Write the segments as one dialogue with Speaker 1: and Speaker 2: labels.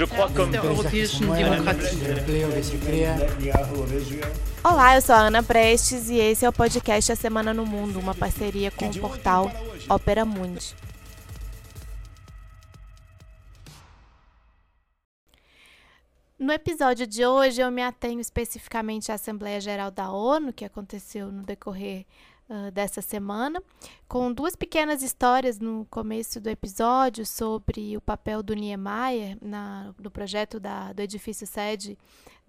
Speaker 1: Je crois comme
Speaker 2: Olá, eu sou a Ana Prestes e esse é o podcast A Semana no Mundo, uma parceria com o portal Opera Mundi. No episódio de hoje, eu me atenho especificamente à Assembleia Geral da ONU, que aconteceu no decorrer uh, dessa semana, com duas pequenas histórias no começo do episódio sobre o papel do Niemeyer na, no projeto da, do edifício sede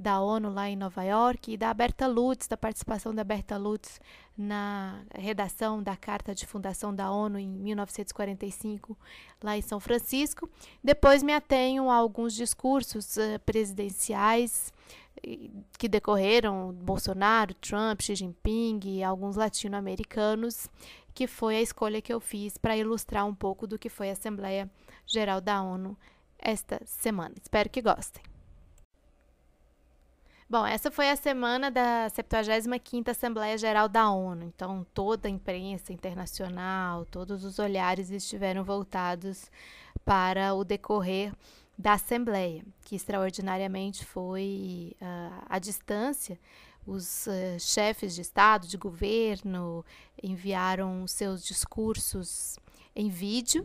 Speaker 2: da ONU lá em Nova York e da Berta Lutz, da participação da Berta Lutz na redação da Carta de Fundação da ONU em 1945 lá em São Francisco. Depois me atenho a alguns discursos uh, presidenciais que decorreram Bolsonaro, Trump, Xi Jinping e alguns latino-americanos, que foi a escolha que eu fiz para ilustrar um pouco do que foi a Assembleia Geral da ONU esta semana. Espero que gostem. Bom, essa foi a semana da 75ª Assembleia Geral da ONU. Então, toda a imprensa internacional, todos os olhares estiveram voltados para o decorrer da Assembleia, que extraordinariamente foi uh, à distância. Os uh, chefes de Estado, de governo, enviaram seus discursos em vídeo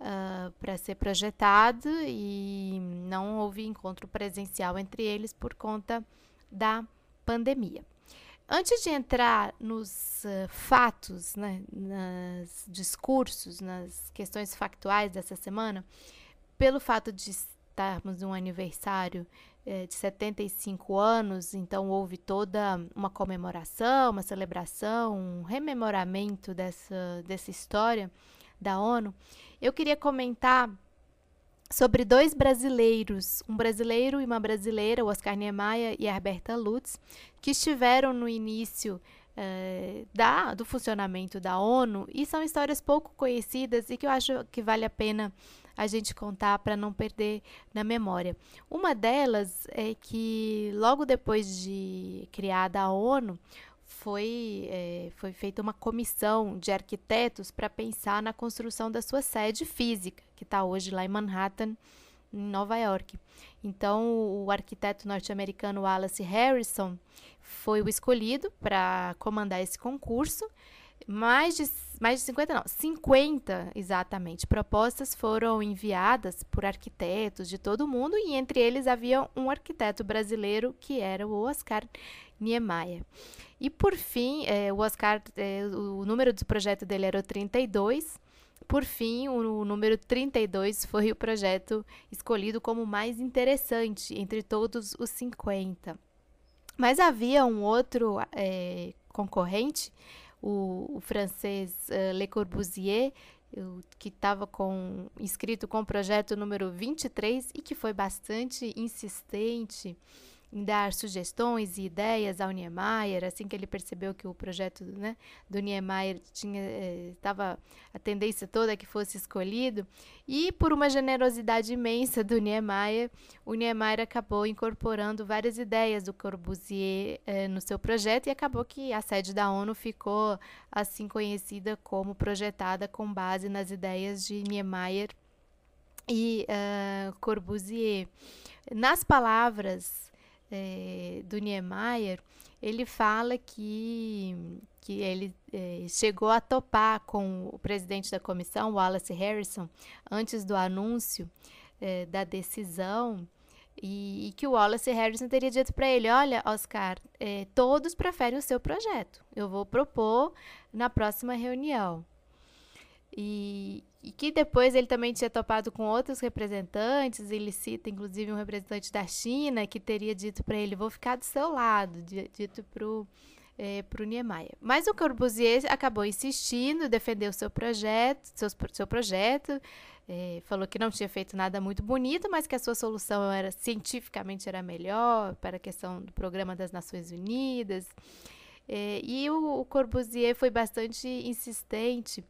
Speaker 2: uh, para ser projetado e não houve encontro presencial entre eles por conta da pandemia. Antes de entrar nos uh, fatos, né, nos discursos, nas questões factuais dessa semana, pelo fato de estarmos num aniversário eh, de 75 anos, então houve toda uma comemoração, uma celebração, um rememoramento dessa, dessa história da ONU. Eu queria comentar sobre dois brasileiros, um brasileiro e uma brasileira, Oscar Niemeyer e Herberta Lutz, que estiveram no início eh, da, do funcionamento da ONU e são histórias pouco conhecidas e que eu acho que vale a pena a gente contar para não perder na memória. Uma delas é que logo depois de criada a ONU, foi, é, foi feita uma comissão de arquitetos para pensar na construção da sua sede física, que está hoje lá em Manhattan, em Nova York. Então, o arquiteto norte-americano Wallace Harrison foi o escolhido para comandar esse concurso. Mais de, mais de 50, não, 50 exatamente, propostas foram enviadas por arquitetos de todo o mundo e entre eles havia um arquiteto brasileiro que era o Oscar Niemeyer. E por fim, é, o Oscar, é, o número do projeto dele era o 32. Por fim, o, número 32 foi o projeto escolhido como mais interessante entre todos os 50. Mas havia um outro é, concorrente, o, o francês uh, Le Corbusier, que estava com inscrito com o projeto número 23 e que foi bastante insistente em dar sugestões e ideias ao Niemeyer, assim que ele percebeu que o projeto né, do Niemeyer tinha estava eh, a tendência toda que fosse escolhido, e por uma generosidade imensa do Niemeyer, o Niemeyer acabou incorporando várias ideias do Corbusier eh, no seu projeto e acabou que a sede da ONU ficou assim conhecida como projetada com base nas ideias de Niemeyer e uh, Corbusier. Nas palavras é, do Niemeyer, ele fala que, que ele é, chegou a topar com o presidente da comissão, Wallace Harrison, antes do anúncio é, da decisão, e, e, que o Wallace Harrison teria dito para ele: Olha, Oscar, todos preferem o seu projeto, eu vou propor na próxima reunião. E, e que depois ele também tinha topado com outros representantes, ele cita inclusive um representante da China que teria dito para ele: vou ficar do seu lado, dito para o é, pro Niemeyer. Mas o Corbusier acabou insistindo, defendeu seu projeto, seu, seu projeto, é, falou que não tinha feito nada muito bonito, mas que a sua solução era cientificamente era melhor para a questão do programa das Nações Unidas. É, e o, o Corbusier foi bastante insistente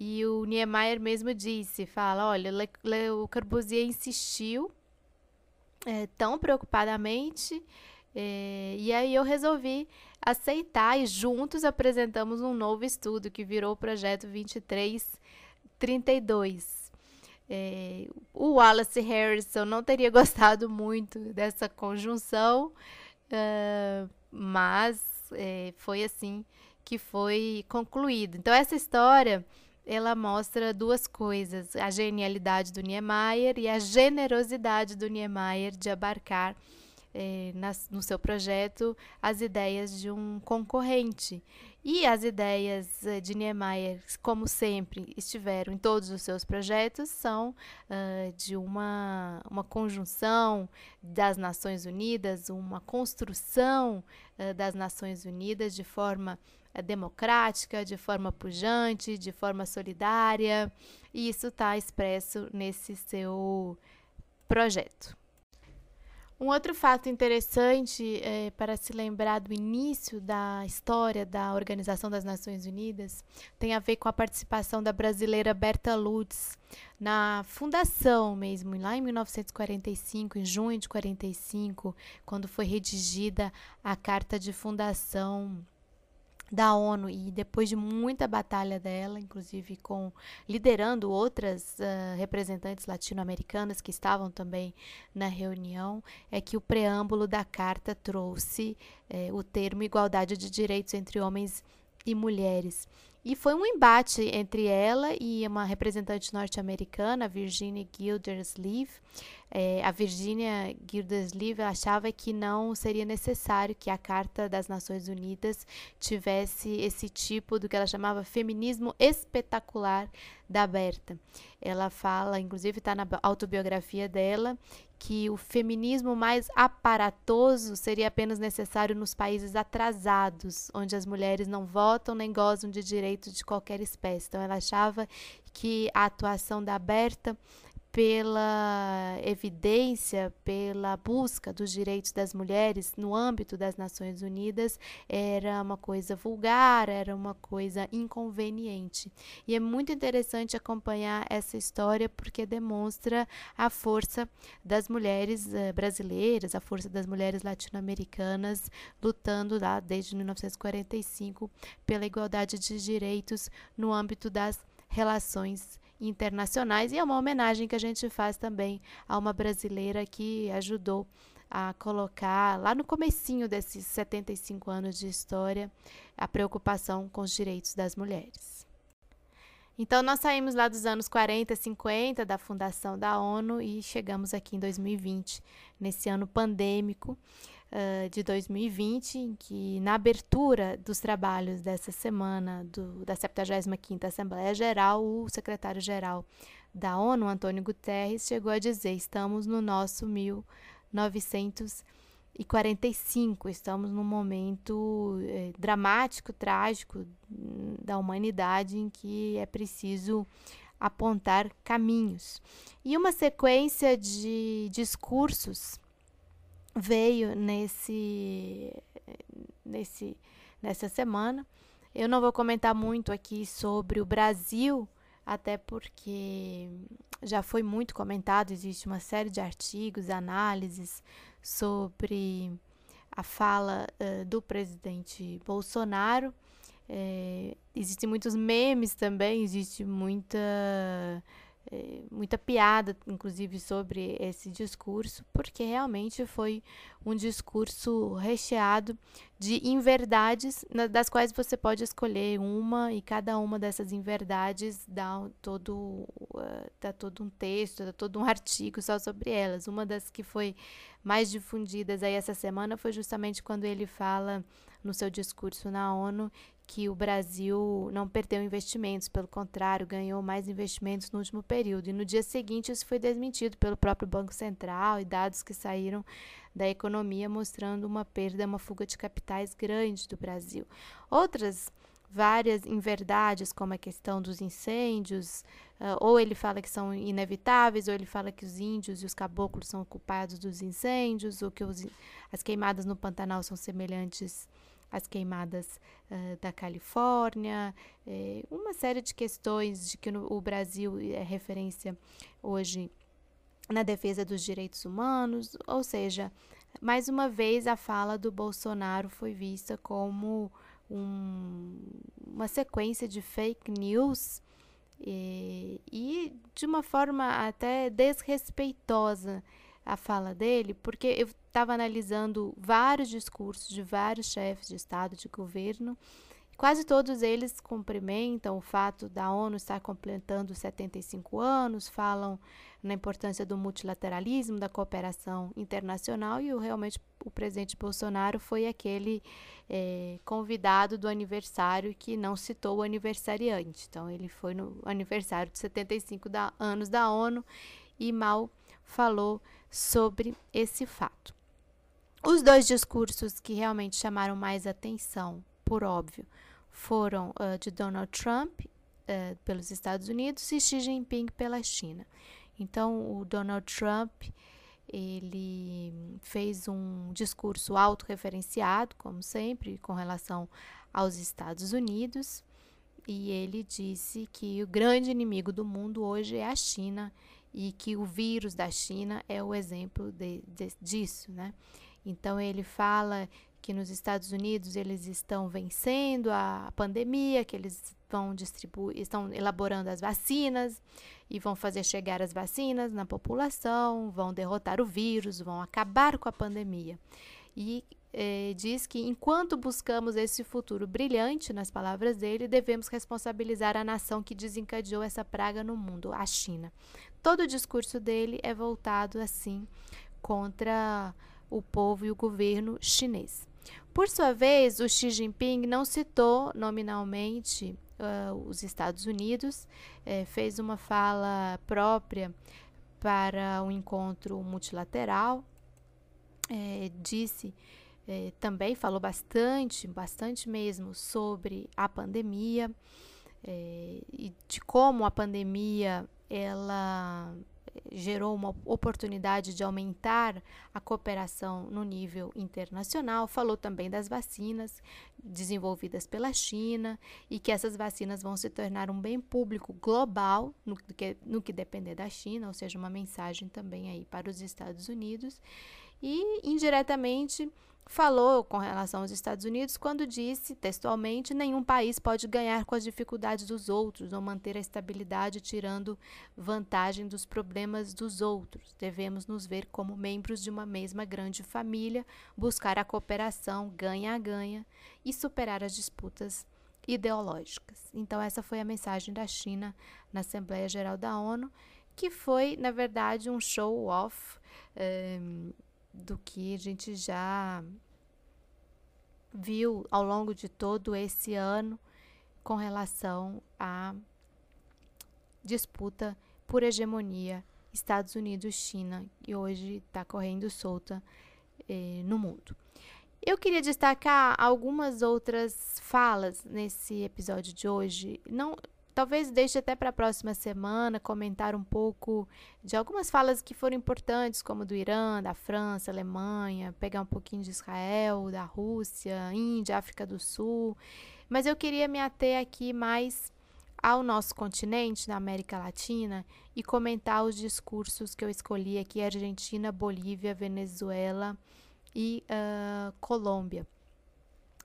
Speaker 2: e o Niemeyer mesmo disse, fala, olha, Le, Le, o Corbusier insistiu é, tão preocupadamente, é, e aí eu resolvi aceitar e juntos apresentamos um novo estudo que virou o projeto 2332. É, o Wallace Harrison não teria gostado muito dessa conjunção, uh, mas é, foi assim que foi concluído. Então, essa história ela mostra duas coisas: a genialidade do Niemeyer e a generosidade do Niemeyer de abarcar eh, no seu projeto as ideias de um concorrente. E as ideias eh, de Niemeyer, como sempre estiveram em todos os seus projetos, são uh, de uma, uma conjunção das Nações Unidas, uma construção uh, das Nações Unidas de forma democrática, de forma pujante, de forma solidária, e isso está expresso nesse seu projeto. Um outro fato interessante é, para se lembrar do início da história da Organização das Nações Unidas tem a ver com a participação da brasileira Berta Lutz na fundação mesmo, lá em 1945, em junho de 45, quando foi redigida a carta de fundação da ONU e depois de muita batalha dela, inclusive com liderando outras uh, representantes latino-americanas que estavam também na reunião, é que o preâmbulo da carta trouxe eh, o termo igualdade de direitos entre homens e mulheres. E foi um embate entre ela e uma representante norte-americana, Virginia Gildersleeve. É, a Virginia Gildersleeve achava que não seria necessário que a Carta das Nações Unidas tivesse esse tipo do que ela chamava feminismo espetacular da Berta. Ela fala, inclusive está na autobiografia dela, que o feminismo mais aparatoso seria apenas necessário nos países atrasados, onde as mulheres não votam nem gozam de direitos de qualquer espécie. Então, ela achava que a atuação da Berta pela evidência, pela busca dos direitos das mulheres no âmbito das Nações Unidas era uma coisa vulgar, era uma coisa inconveniente. E é muito interessante acompanhar essa história porque demonstra a força das mulheres eh, brasileiras, a força das mulheres latino-americanas lutando lá desde 1945 pela igualdade de direitos no âmbito das relações internacionais e é uma homenagem que a gente faz também a uma brasileira que ajudou a colocar lá no comecinho desses 75 anos de história a preocupação com os direitos das mulheres. Então nós saímos lá dos anos 40, 50 da fundação da ONU e chegamos aqui em 2020, nesse ano pandêmico, uh, de 2020, em que na abertura dos trabalhos dessa semana do, da 75ª Assembleia Geral, o secretário-geral da ONU, Antônio Guterres, chegou a dizer: estamos no nosso 1945, estamos num momento eh, dramático, trágico hum, da humanidade em que é preciso apontar caminhos. E uma sequência de discursos veio nesse, nesse nessa semana. Eu não vou comentar muito aqui sobre o Brasil, até porque já foi muito comentado, existe uma série de artigos, análises sobre a fala uh, do presidente Bolsonaro. É, existem muitos memes também, existe muita é, muita piada, inclusive, sobre esse discurso, porque realmente foi um discurso recheado de inverdades, das quais você pode escolher uma, e cada uma dessas inverdades dá todo, uh, dá todo um texto, dá todo um artigo só sobre elas. Uma das que foi mais difundidas aí essa semana foi justamente quando ele fala no seu discurso na ONU que o Brasil não perdeu investimentos, pelo contrário, ganhou mais investimentos no último período. E no dia seguinte, isso foi desmentido pelo próprio Banco Central e dados que saíram da economia mostrando uma perda, uma fuga de capitais grande do Brasil. Outras várias inverdades, como a questão dos incêndios, uh, ou ele fala que são inevitáveis, ou ele fala que os índios e os caboclos são culpados dos incêndios, ou que os, as queimadas no Pantanal são semelhantes as queimadas uh, da Califórnia, eh, uma série de questões de que no, o Brasil é referência hoje na defesa dos direitos humanos, ou seja, mais uma vez a fala do Bolsonaro foi vista como um, uma sequência de fake news E, e de uma forma até desrespeitosa a fala dele, porque eu estava analisando vários discursos de vários chefes de Estado, de governo, Quase todos eles cumprimentam o fato da ONU estar completando 75 anos, falam na importância do multilateralismo, da cooperação internacional e realmente o presidente Bolsonaro foi aquele é, convidado do aniversário que não citou o aniversariante. Então, ele foi no aniversário de 75 da, anos da ONU e mal falou sobre esse fato. Os dois discursos que realmente chamaram mais atenção, por óbvio, foram uh, de Donald Trump uh, pelos Estados Unidos e Xi Jinping pela China. Então, o Donald Trump ele fez um discurso autorreferenciado, como sempre, com relação aos Estados Unidos, e ele disse que o grande inimigo do mundo hoje é a China e que o vírus da China é o exemplo de, de, disso, né? Então ele fala que nos Estados Unidos eles estão vencendo a pandemia, que eles vão distribuir, estão elaborando as vacinas e vão fazer chegar as vacinas na população, vão derrotar o vírus, vão acabar com a pandemia. E eh, diz que enquanto buscamos esse futuro brilhante, nas palavras dele, devemos responsabilizar a nação que desencadeou essa praga no mundo, a China. Todo o discurso dele é voltado assim contra o povo e o governo chinês. Por sua vez, o Xi Jinping não citou nominalmente uh, os Estados Unidos, eh, fez uma fala própria para um encontro multilateral, eh, disse eh, também falou bastante, bastante mesmo sobre a pandemia e de como a pandemia ela gerou uma oportunidade de aumentar a cooperação no nível internacional. Falou também das vacinas desenvolvidas pela China e que essas vacinas vão se tornar um bem público global no que, no que depender da China, ou seja, uma mensagem também aí para os Estados Unidos. E indiretamente falou com relação aos Estados Unidos quando disse, textualmente, nenhum país pode ganhar com as dificuldades dos outros ou manter a estabilidade tirando vantagem dos problemas dos outros. Devemos nos ver como membros de uma mesma grande família, buscar a cooperação ganha a ganha e superar as disputas ideológicas. Então essa foi a mensagem da China na Assembleia Geral da ONU, que foi, na verdade, um show off. Eh, do que a gente já viu ao longo de todo esse ano com relação à disputa por hegemonia Estados Unidos-China, que hoje está correndo solta eh, no mundo. Eu queria destacar algumas outras falas nesse episódio de hoje. Não, Talvez deixe até para a próxima semana comentar um pouco de algumas falas que foram importantes, como do Irã, da França, Alemanha, pegar um pouquinho de Israel, da Rússia, Índia, África do Sul. Mas eu queria me ater aqui mais ao nosso continente, na América Latina, e comentar os discursos que eu escolhi aqui: Argentina, Bolívia, Venezuela e uh, Colômbia.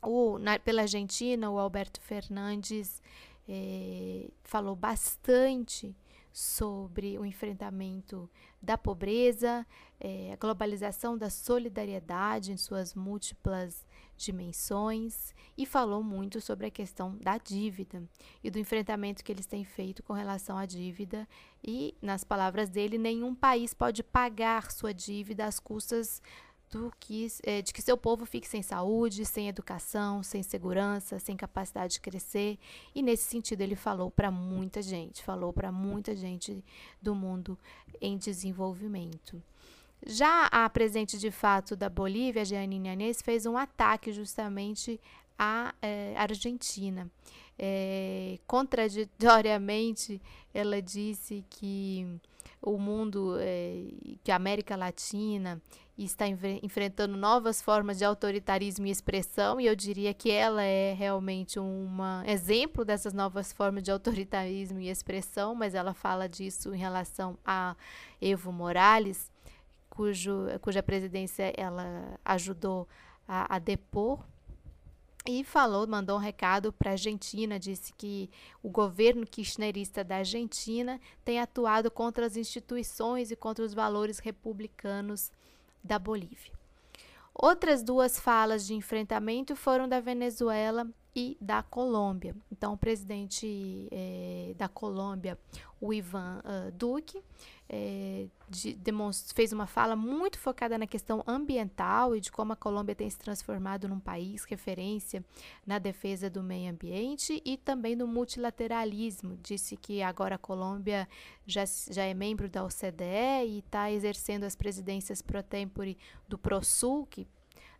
Speaker 2: O, na, pela Argentina, o Alberto Fernandes é, falou bastante sobre o enfrentamento da pobreza, é, a globalização da solidariedade em suas múltiplas dimensões e falou muito sobre a questão da dívida e do enfrentamento que eles têm feito com relação à dívida. E, nas palavras dele, nenhum país pode pagar sua dívida às custas do que, é, de que seu povo fique sem saúde, sem educação, sem segurança, sem capacidade de crescer. E nesse sentido ele falou para muita gente, falou para muita gente do mundo em desenvolvimento. Já a presidente de fato da Bolívia, Jeanine Anês, fez um ataque justamente à é, Argentina. É, contraditoriamente, ela disse que o mundo, é, que a América Latina está enfrentando novas formas de autoritarismo e expressão, e eu diria que ela é realmente um exemplo dessas novas formas de autoritarismo e expressão, mas ela fala disso em relação a Evo Morales, cujo, cuja presidência ela ajudou a, a depor e falou, mandou um recado para a Argentina, disse que o governo kirchnerista da Argentina tem atuado contra as instituições e contra os valores republicanos da Bolívia. Outras duas falas de enfrentamento foram da Venezuela e da Colômbia. Então, o presidente eh, da Colômbia, o Ivan uh, Duque, é, de, fez uma fala muito focada na questão ambiental e de como a Colômbia tem se transformado num país referência na defesa do meio ambiente e também no multilateralismo. Disse que agora a Colômbia já, já é membro da OCDE e está exercendo as presidências pro tempore do ProSul, que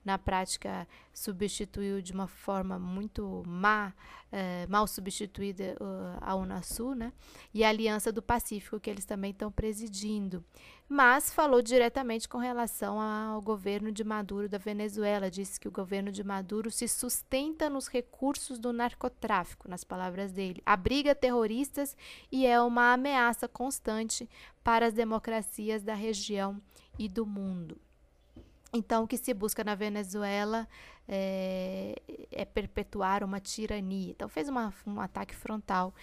Speaker 2: na prática substituiu de uma forma muito má, eh, mal substituída uh, a Unasul, né? E a Aliança do Pacífico, que eles também estão presidindo. Mas falou diretamente com relação ao governo de Maduro da Venezuela. Disse que o governo de Maduro se sustenta nos recursos do narcotráfico, nas palavras dele. Abriga terroristas e é uma ameaça constante para as democracias da região e do mundo. Então, o que se busca na Venezuela é, é perpetuar uma tirania. Então, fez uma, um ataque frontal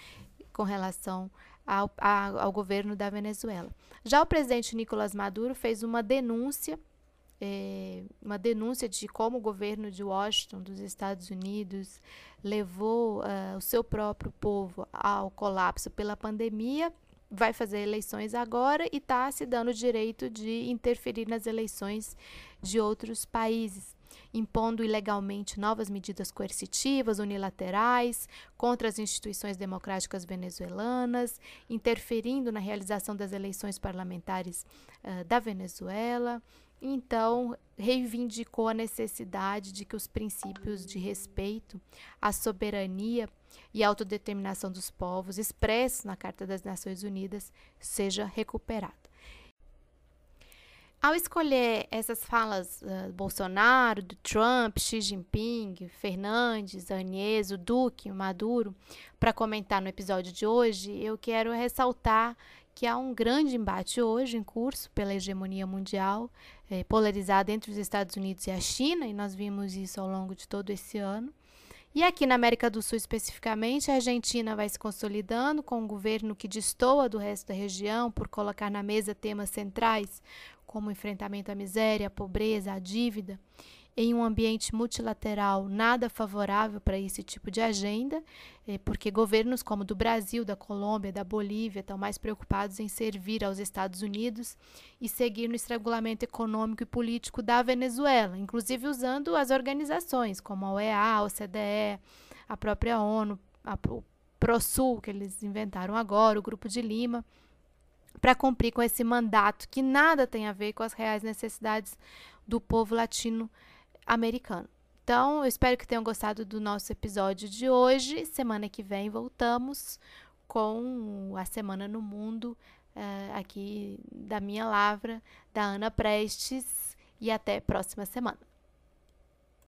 Speaker 2: com relação ao, ao governo da Venezuela. Já o presidente Nicolás Maduro fez uma denúncia, é, uma denúncia de como o governo de Washington, dos Estados Unidos, levou uh, o seu próprio povo ao colapso pela pandemia vai fazer eleições agora e está se dando o direito de interferir nas eleições de outros países, impondo ilegalmente novas medidas coercitivas, unilaterais, contra as instituições democráticas venezuelanas, interferindo na realização das eleições parlamentares uh, da Venezuela. Então, reivindicou a necessidade de que os princípios de respeito à soberania e autodeterminação dos povos expressos na Carta das Nações Unidas seja recuperado. Ao escolher essas falas uh, Bolsonaro, do Trump, Xi Jinping, Fernandes, Anieso, Duque, Maduro, para comentar no episódio de hoje, eu quero ressaltar que há um grande embate hoje em curso pela hegemonia mundial, eh, polarizada entre os Estados Unidos e a China, e nós vimos isso ao longo de todo esse ano. E aqui na América do Sul, especificamente, a Argentina vai se consolidando com um governo que destoa do resto da região por colocar na mesa temas centrais como enfrentamento à miséria, à pobreza, à dívida em um ambiente multilateral nada favorável para esse tipo de agenda, eh, porque governos como o do Brasil, da Colômbia, da Bolívia estão mais preocupados em servir aos Estados Unidos e seguir no estrangulamento econômico e político da Venezuela, inclusive usando as organizações como a OEA, a OCDE, a própria ONU, a ProSul, que eles inventaram agora, o Grupo de Lima para cumprir com esse mandato que nada tem a ver com as reais necessidades do povo latino americano. Então, eu espero que tenham gostado do nosso episódio de hoje. Semana que vem voltamos com a Semana no Mundo, uh, aqui da minha Lavra, da Ana Prestes. E até próxima semana.